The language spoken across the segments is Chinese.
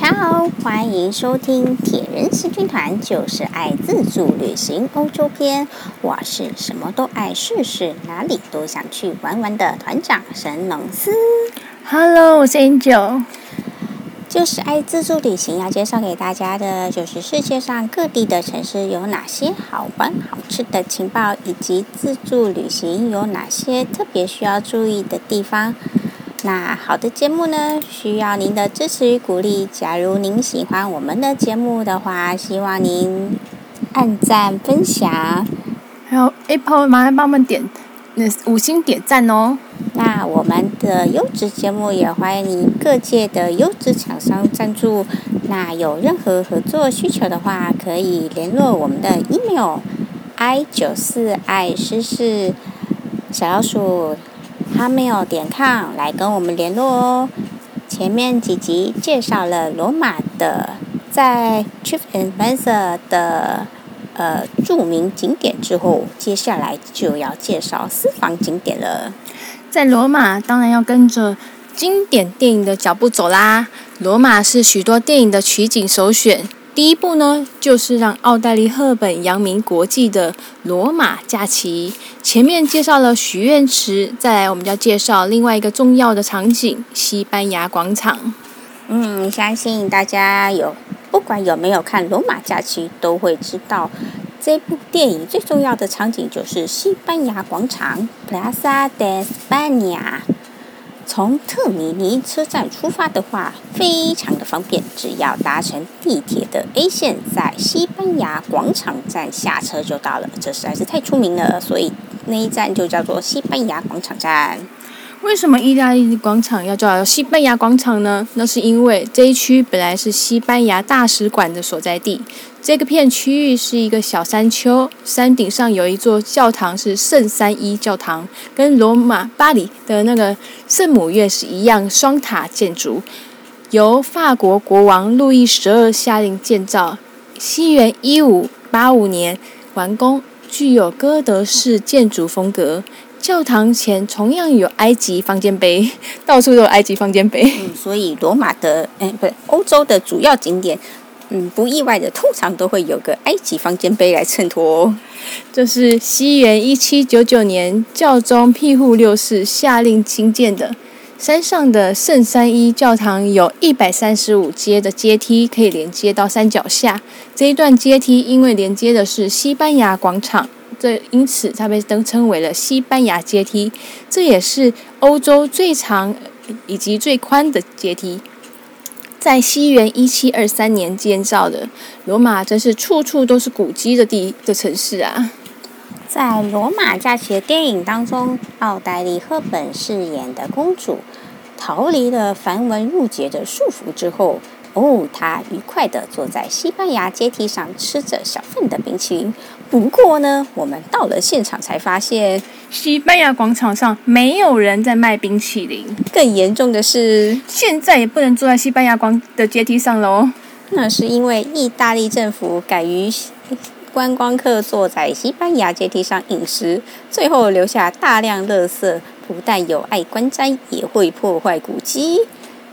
家好，欢迎收听铁人行军团，就是爱自助旅行欧洲篇。我是什么都爱试试，哪里都想去玩玩的团长神农司。Hello，我是 Angel。就是爱自助旅行，要介绍给大家的就是世界上各地的城市有哪些好玩好吃的情报，以及自助旅行有哪些特别需要注意的地方。那好的节目呢，需要您的支持与鼓励。假如您喜欢我们的节目的话，希望您按赞、分享，还有 Apple 麻烦帮我们点那五星点赞哦。那我们的优质节目也欢迎您各界的优质厂商赞助。那有任何合作需求的话，可以联络我们的 email i 九四爱试试小老鼠。哈没有点抗来跟我们联络哦。前面几集介绍了罗马的在 TripAdvisor 的呃著名景点之后，接下来就要介绍私房景点了。在罗马当然要跟着经典电影的脚步走啦。罗马是许多电影的取景首选。第一部呢，就是让奥黛丽·赫本扬名国际的《罗马假期》。前面介绍了许愿池，再来我们就要介绍另外一个重要的场景——西班牙广场。嗯，相信大家有不管有没有看《罗马假期》，都会知道这部电影最重要的场景就是西班牙广场 （Plaza de España）。从特米尼车站出发的话，非常的方便，只要搭乘地铁的 A 线，在西班牙广场站下车就到了。这实在是太出名了，所以那一站就叫做西班牙广场站。为什么意大利广场要叫西班牙广场呢？那是因为这一区本来是西班牙大使馆的所在地。这个片区域是一个小山丘，山顶上有一座教堂，是圣三一教堂，跟罗马巴黎的那个圣母院是一样双塔建筑，由法国国王路易十二下令建造，西元一五八五年完工，具有哥德式建筑风格。教堂前同样有埃及方尖碑，到处都有埃及方尖碑。嗯，所以罗马的，哎，不是欧洲的主要景点，嗯，不意外的，通常都会有个埃及方尖碑来衬托。这是西元一七九九年教宗庇护六世下令兴建的。山上的圣三一教堂有一百三十五阶的阶梯，可以连接到山脚下。这一段阶梯因为连接的是西班牙广场。这因此，它被登称为了西班牙阶梯。这也是欧洲最长以及最宽的阶梯。在西元一七二三年建造的罗马，真是处处都是古迹的地的城市啊！在《罗马假期》的电影当中，奥黛丽·赫本饰演的公主逃离了繁文缛节的束缚之后。哦，她愉快地坐在西班牙阶梯上，吃着小份的冰淇淋。不过呢，我们到了现场才发现，西班牙广场上没有人在卖冰淇淋。更严重的是，现在也不能坐在西班牙广的阶梯上了哦。那是因为意大利政府敢于观光客坐在西班牙阶梯上饮食，最后留下大量垃圾，不但有碍观瞻，也会破坏古迹。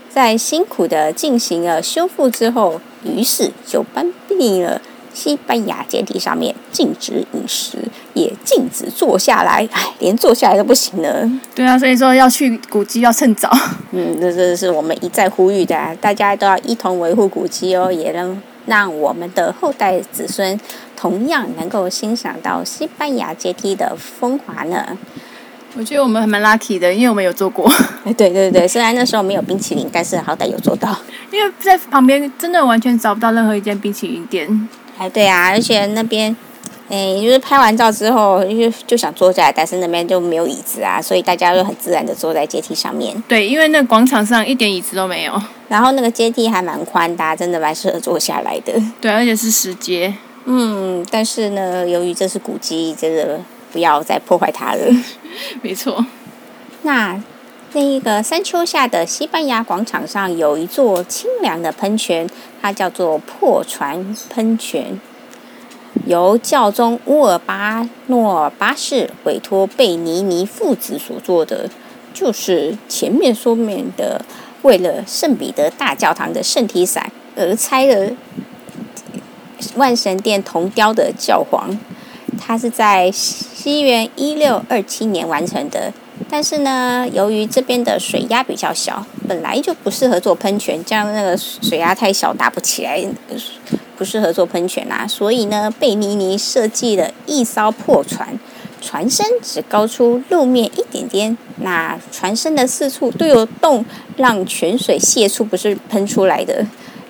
在辛苦的进行了修复之后，于是就颁布了西班牙阶梯上面禁止饮食，也禁止坐下来。哎，连坐下来都不行了。对啊，所以说要去古迹要趁早。嗯，这这是我们一再呼吁的，大家都要一同维护古迹哦，也能让我们的后代子孙同样能够欣赏到西班牙阶梯的风华呢。我觉得我们还蛮 lucky 的，因为我们有做过。哎，对对对，虽然那时候没有冰淇淋，但是好歹有做到。因为在旁边真的完全找不到任何一间冰淇淋店。哎，对啊，而且那边，哎，就是拍完照之后，就就想坐下来，但是那边就没有椅子啊，所以大家就很自然的坐在阶梯上面。对，因为那广场上一点椅子都没有，然后那个阶梯还蛮宽大，真的蛮适合坐下来的。对，而且是石阶。嗯，但是呢，由于这是古迹，真的不要再破坏它了。没错。那那一个山丘下的西班牙广场上有一座清凉的喷泉，它叫做破船喷泉，由教宗乌尔巴诺尔八世委托贝尼尼父子所做的，就是前面说明的为了圣彼得大教堂的圣体伞而拆了万神殿铜雕的教皇。它是在西元一六二七年完成的，但是呢，由于这边的水压比较小，本来就不适合做喷泉，这样那个水压太小打不起来，不适合做喷泉啊。所以呢，贝尼尼设计了一艘破船，船身只高出路面一点点，那船身的四处都有洞，让泉水泄出，不是喷出来的。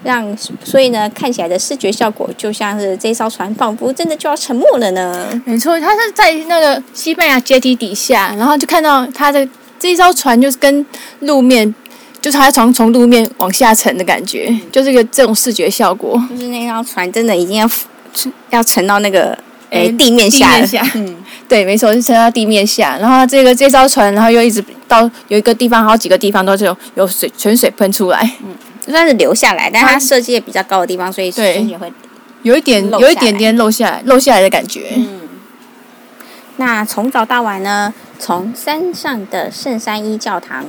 让所以呢，看起来的视觉效果就像是这艘船仿佛真的就要沉没了呢。没错，它是在那个西班牙阶梯底下，然后就看到它的这一艘船就是跟路面，就是它从从路面往下沉的感觉，嗯、就是一个这种视觉效果。就是那艘船真的已经要要沉到那个诶地面下了。嗯，对，没错，就沉到地面下。然后这个这艘船，然后又一直到有一个地方，好几个地方都是有有水泉水喷出来。嗯。算是留下来，但它设计的比较高的地方，所以水也会有一点有一点点漏下来，漏下来的感觉。嗯。那从早到晚呢，从山上的圣三一教堂，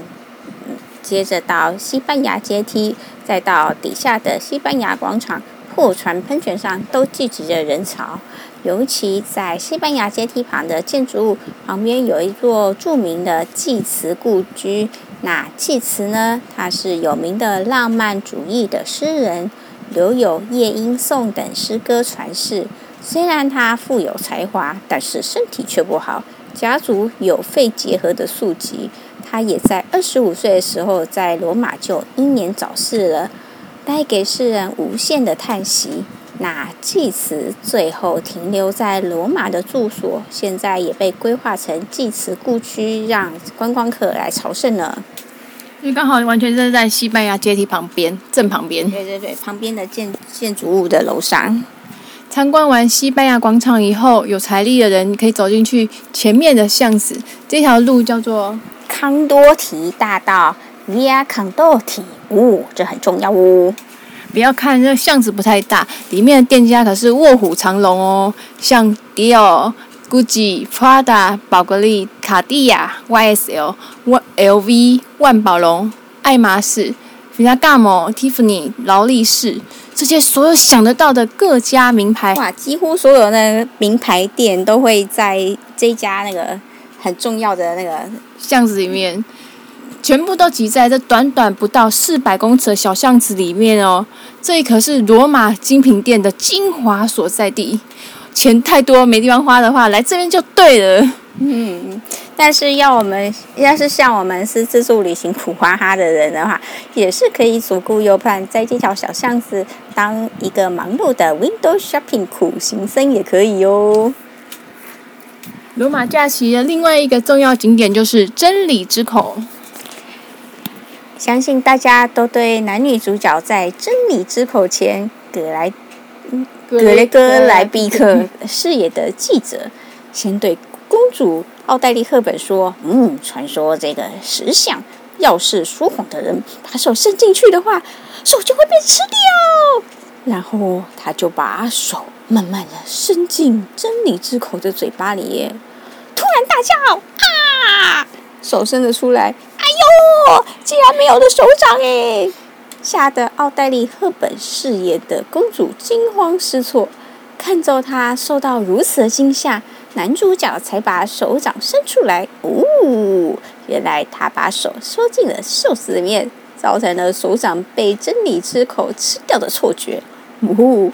嗯，接着到西班牙阶梯，再到底下的西班牙广场破船喷泉上，都聚集着人潮。尤其在西班牙阶梯旁的建筑物旁边，有一座著名的济慈故居。那济慈呢？他是有名的浪漫主义的诗人，留有《夜莺颂》等诗歌传世。虽然他富有才华，但是身体却不好，家族有肺结核的宿疾。他也在二十五岁的时候在罗马就英年早逝了，带给世人无限的叹息。那济慈最后停留在罗马的住所，现在也被规划成济慈故居，让观光客来朝圣了。因为刚好完全是在西班牙阶梯旁边，正旁边。对对对，旁边的建建筑物的楼上。参观完西班牙广场以后，有财力的人可以走进去前面的巷子，这条路叫做康多提大道 （Via Condotti）。哦，这很重要哦。不要看这巷子不太大，里面的店家可是卧虎藏龙哦，像迪奥、GUCCI、Prada、宝格丽、卡地亚、YSL、LV、万宝龙、爱马仕、Ferragamo、Tiffany、劳力士，这些所有想得到的各家名牌，哇，几乎所有那个名牌店都会在这家那个很重要的那个巷子里面。全部都挤在这短短不到四百公尺的小巷子里面哦，这里可是罗马精品店的精华所在地。钱太多没地方花的话，来这边就对了。嗯，但是要我们要是像我们是自助旅行苦哈哈的人的话，也是可以左顾右盼，在这条小巷子当一个忙碌的 window shopping 苦行僧也可以哦。罗马假期的另外一个重要景点就是真理之口。相信大家都对男女主角在真理之口前葛莱格雷戈莱比克饰演的记者，先对公主奥黛丽赫本说：“嗯，传说这个石像，要是说谎的人把手伸进去的话，手就会被吃掉。”然后他就把手慢慢的伸进真理之口的嘴巴里，突然大叫：“啊！”手伸了出来。竟然没有了手掌哎！吓得奥黛丽·赫本饰演的公主惊慌失措。看着她受到如此的惊吓，男主角才把手掌伸出来。哦，原来他把手缩进了袖子里面，造成了手掌被真理之口吃掉的错觉。哦。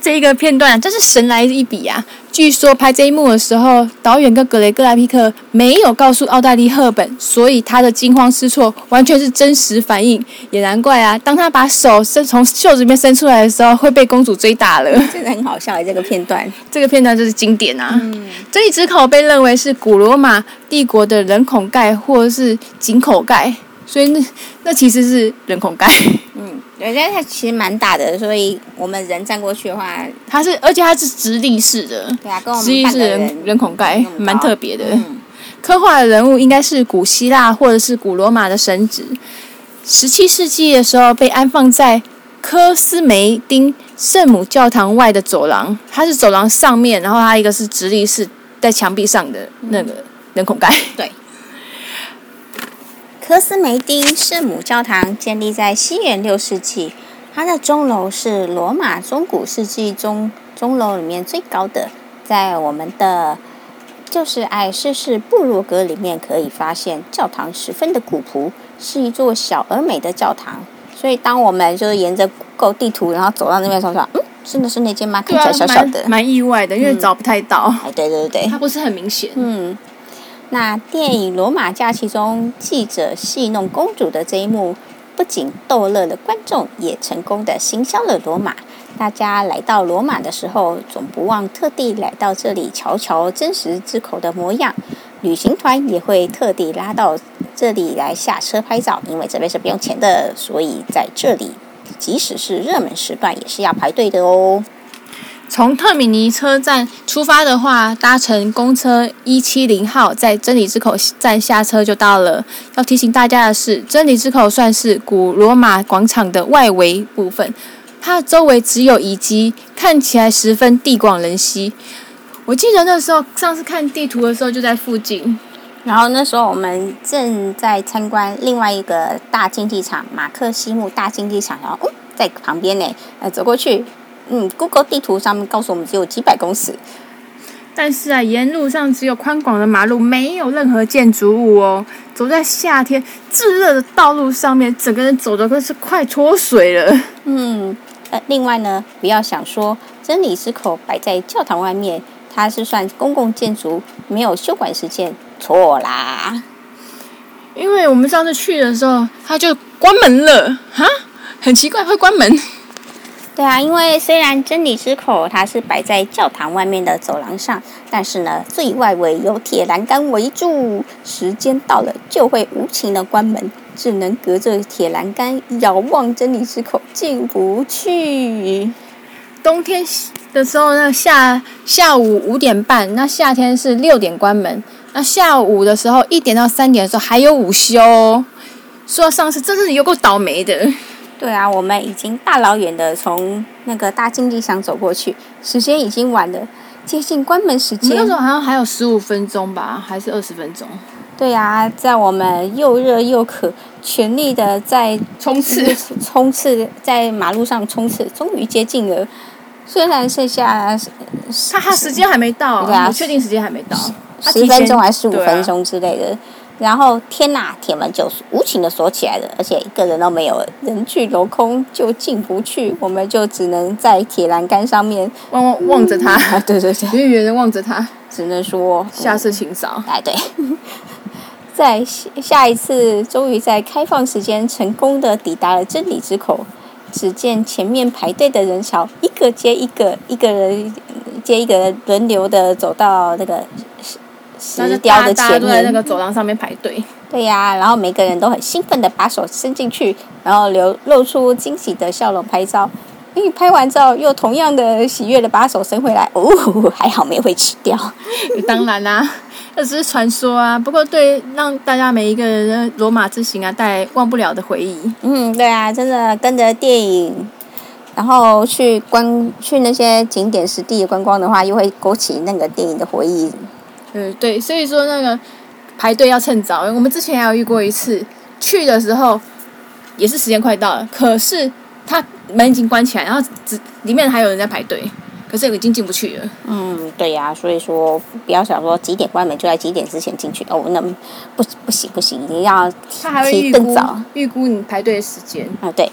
这一个片段真是神来一笔呀！据说拍这一幕的时候，导演跟格雷戈莱皮克没有告诉奥黛丽·赫本，所以他的惊慌失措完全是真实反应。也难怪啊，当他把手伸从袖子里面伸出来的时候，会被公主追打了。真的很好笑，这个片段，这个片段就是经典啊！嗯，这一只口被认为是古罗马帝国的人孔盖或者是井口盖，所以那那其实是人孔盖。嗯。人家它其实蛮大的，所以我们人站过去的话，它是而且它是直立式的，对啊，跟我们直立式人人孔盖蛮特别的。嗯、刻画的人物应该是古希腊或者是古罗马的神祇。十七世纪的时候被安放在科斯梅丁圣母教堂外的走廊，它是走廊上面，然后它一个是直立式在墙壁上的那个人孔盖。对。科斯梅丁圣母教堂建立在西元六世纪，它的钟楼是罗马中古世纪中钟楼里面最高的。在我们的就是爱试试部落格里面可以发现，教堂十分的古朴，是一座小而美的教堂。所以当我们就是沿着购地图，然后走到那边的时候，说，嗯，真的是那间吗？看起来小小的，蛮意外的，因为找不太到。哎、嗯，对对对，它不是很明显。嗯。那电影《罗马假期》中，记者戏弄公主的这一幕，不仅逗乐了观众，也成功的行销了罗马。大家来到罗马的时候，总不忘特地来到这里瞧瞧真实之口的模样。旅行团也会特地拉到这里来下车拍照，因为这边是不用钱的，所以在这里，即使是热门时段，也是要排队的哦。从特米尼车站出发的话，搭乘公车一七零号，在真理之口站下车就到了。要提醒大家的是，真理之口算是古罗马广场的外围部分，它周围只有遗迹，看起来十分地广人稀。我记得那时候上次看地图的时候就在附近，然后那时候我们正在参观另外一个大竞技场——马克西姆大竞技场，然后哦，在旁边呢，呃，走过去。嗯，Google 地图上面告诉我们只有几百公尺，但是啊，沿路上只有宽广的马路，没有任何建筑物哦。走在夏天炙热的道路上面，整个人走的都是快脱水了。嗯，呃，另外呢，不要想说真理之口摆在教堂外面，它是算公共建筑，没有休馆时间，错啦。因为我们上次去的时候，它就关门了，哈，很奇怪会关门。对啊，因为虽然真理之口它是摆在教堂外面的走廊上，但是呢，最外围有铁栏杆围住，时间到了就会无情的关门，只能隔着铁栏杆遥望真理之口，进不去。冬天的时候，那下下午五点半，那夏天是六点关门。那下午的时候，一点到三点的时候还有午休。说到上次真是有够倒霉的。对啊，我们已经大老远的从那个大竞技场走过去，时间已经晚了，接近关门时间。那时候好像还有十五分钟吧，还是二十分钟？对啊，在我们又热又渴，全力的在冲刺，冲刺在马路上冲刺，终于接近了。虽然剩下，他他时间还没到，对啊，我确定时间还没到，十分钟还是十五分钟之类的。然后天呐，铁门就无情的锁起来了，而且一个人都没有，人去楼空，就进不去。我们就只能在铁栏杆上面望望望着他，嗯、对 对对，远远的望着他，只能说下次请早。哎，对，在下一次，终于在开放时间成功的抵达了真理之口。只见前面排队的人潮，一个接一个，一个人接一个人轮流的走到那个。石雕的前面，都在那个走廊上面排队。对呀、啊，然后每个人都很兴奋的把手伸进去，然后流露出惊喜的笑容拍照。因为拍完照又同样的喜悦的把手伸回来，哦，还好没会吃掉。当然啦、啊，这只是传说啊。不过对让大家每一个人的罗马之行啊带来忘不了的回忆。嗯，对啊，真的跟着电影，然后去观去那些景点实地观光的话，又会勾起那个电影的回忆。嗯，对，所以说那个排队要趁早。我们之前还有遇过一次，去的时候也是时间快到了，可是他门已经关起来，然后只里面还有人在排队，可是已经进不去了。嗯，对呀、啊，所以说不要想说几点关门就在几点之前进去哦，那不不行不行，你要提更早，预估你排队的时间啊，对，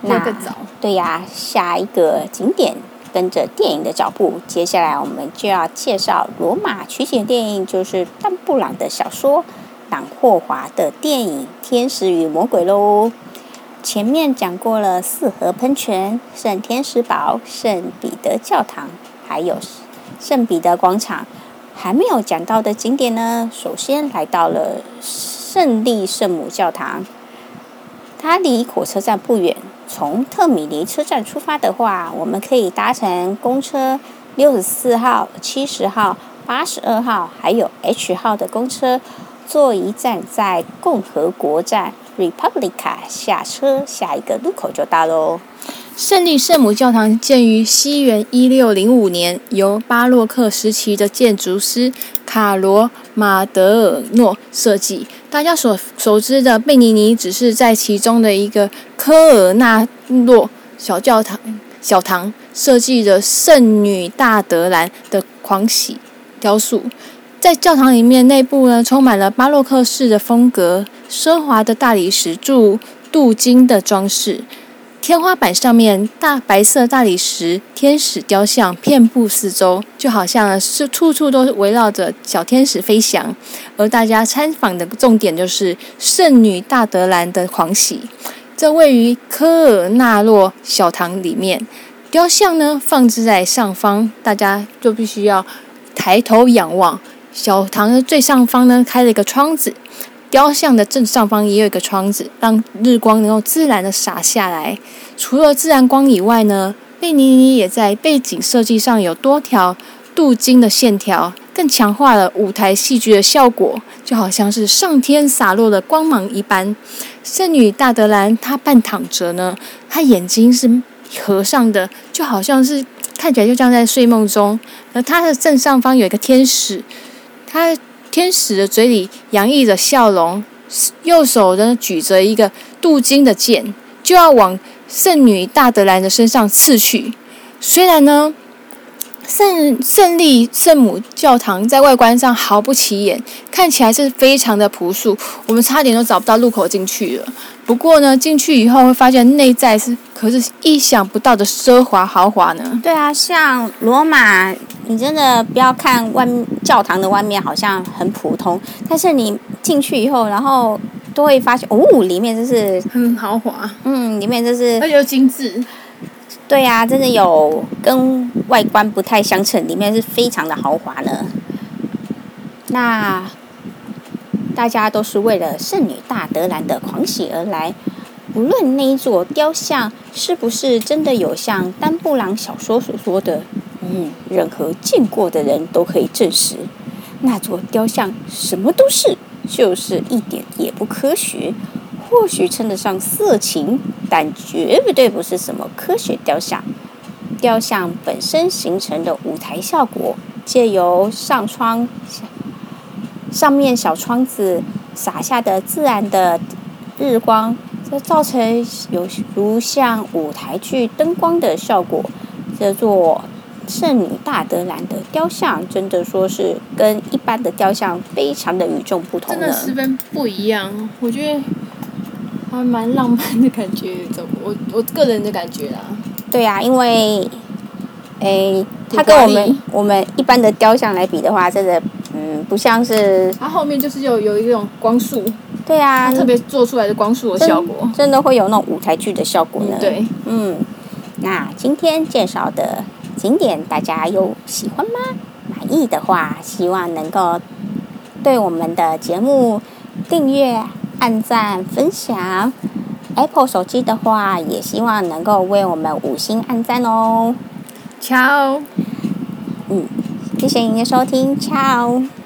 那更早。对呀、啊，下一个景点。跟着电影的脚步，接下来我们就要介绍罗马取景电影，就是丹布朗的小说《朗霍华》的电影《天使与魔鬼》喽。前面讲过了四河喷泉、圣天使堡、圣彼得教堂，还有圣彼得广场，还没有讲到的景点呢。首先来到了圣利圣母教堂，它离火车站不远。从特米尼车站出发的话，我们可以搭乘公车六十四号、七十号、八十二号，还有 H 号的公车，坐一站在共和国站 Republica 下车，下一个路口就到喽。圣利圣母教堂建于西元一六零五年，由巴洛克时期的建筑师卡罗马德尔诺设计。大家所熟知的贝尼尼只是在其中的一个科尔纳洛小教堂小堂设计的圣女大德兰的狂喜雕塑，在教堂里面内部呢，充满了巴洛克式的风格，奢华的大理石柱、镀金的装饰。天花板上面大白色大理石天使雕像遍布四周，就好像是处处都围绕着小天使飞翔。而大家参访的重点就是圣女大德兰的狂喜，这位于科尔纳洛小堂里面，雕像呢放置在上方，大家就必须要抬头仰望。小堂的最上方呢开了一个窗子。雕像的正上方也有一个窗子，让日光能够自然的洒下来。除了自然光以外呢，贝尼尼也在背景设计上有多条镀金的线条，更强化了舞台戏剧的效果，就好像是上天洒落的光芒一般。圣女大德兰她半躺着呢，她眼睛是合上的，就好像是看起来就像在睡梦中。而她的正上方有一个天使，她。天使的嘴里洋溢着笑容，右手呢举着一个镀金的剑，就要往圣女大德兰的身上刺去。虽然呢，圣圣利圣母教堂在外观上毫不起眼，看起来是非常的朴素，我们差点都找不到入口进去了。不过呢，进去以后会发现内在是可是意想不到的奢华豪华呢。对啊，像罗马，你真的不要看外教堂的外面好像很普通，但是你进去以后，然后都会发现哦，里面就是很豪华。嗯，里面就是而且又精致。对呀、啊，真的有跟外观不太相称，里面是非常的豪华呢。那。大家都是为了圣女大德兰的狂喜而来，无论那一座雕像是不是真的有像丹布朗小说所说的，嗯，任何见过的人都可以证实，那座雕像什么都是，就是一点也不科学。或许称得上色情，但绝对不是什么科学雕像。雕像本身形成的舞台效果，借由上窗。上面小窗子洒下的自然的日光，这造成有如像舞台剧灯光的效果。这座圣女大德兰的雕像，真的说是跟一般的雕像非常的与众不同，真的十分不一样。我觉得还蛮浪漫的感觉，我我个人的感觉啦。对呀、啊，因为，诶，它跟我们我们一般的雕像来比的话，真的。嗯，不像是它后面就是有有一种光束，对啊，特别做出来的光束的效果真，真的会有那种舞台剧的效果呢。嗯对，嗯，那今天介绍的景点大家有喜欢吗？满意的话，希望能够对我们的节目订阅、按赞、分享。Apple 手机的话，也希望能够为我们五星按赞哦。瞧，嗯。谢谢您的收听，Ciao。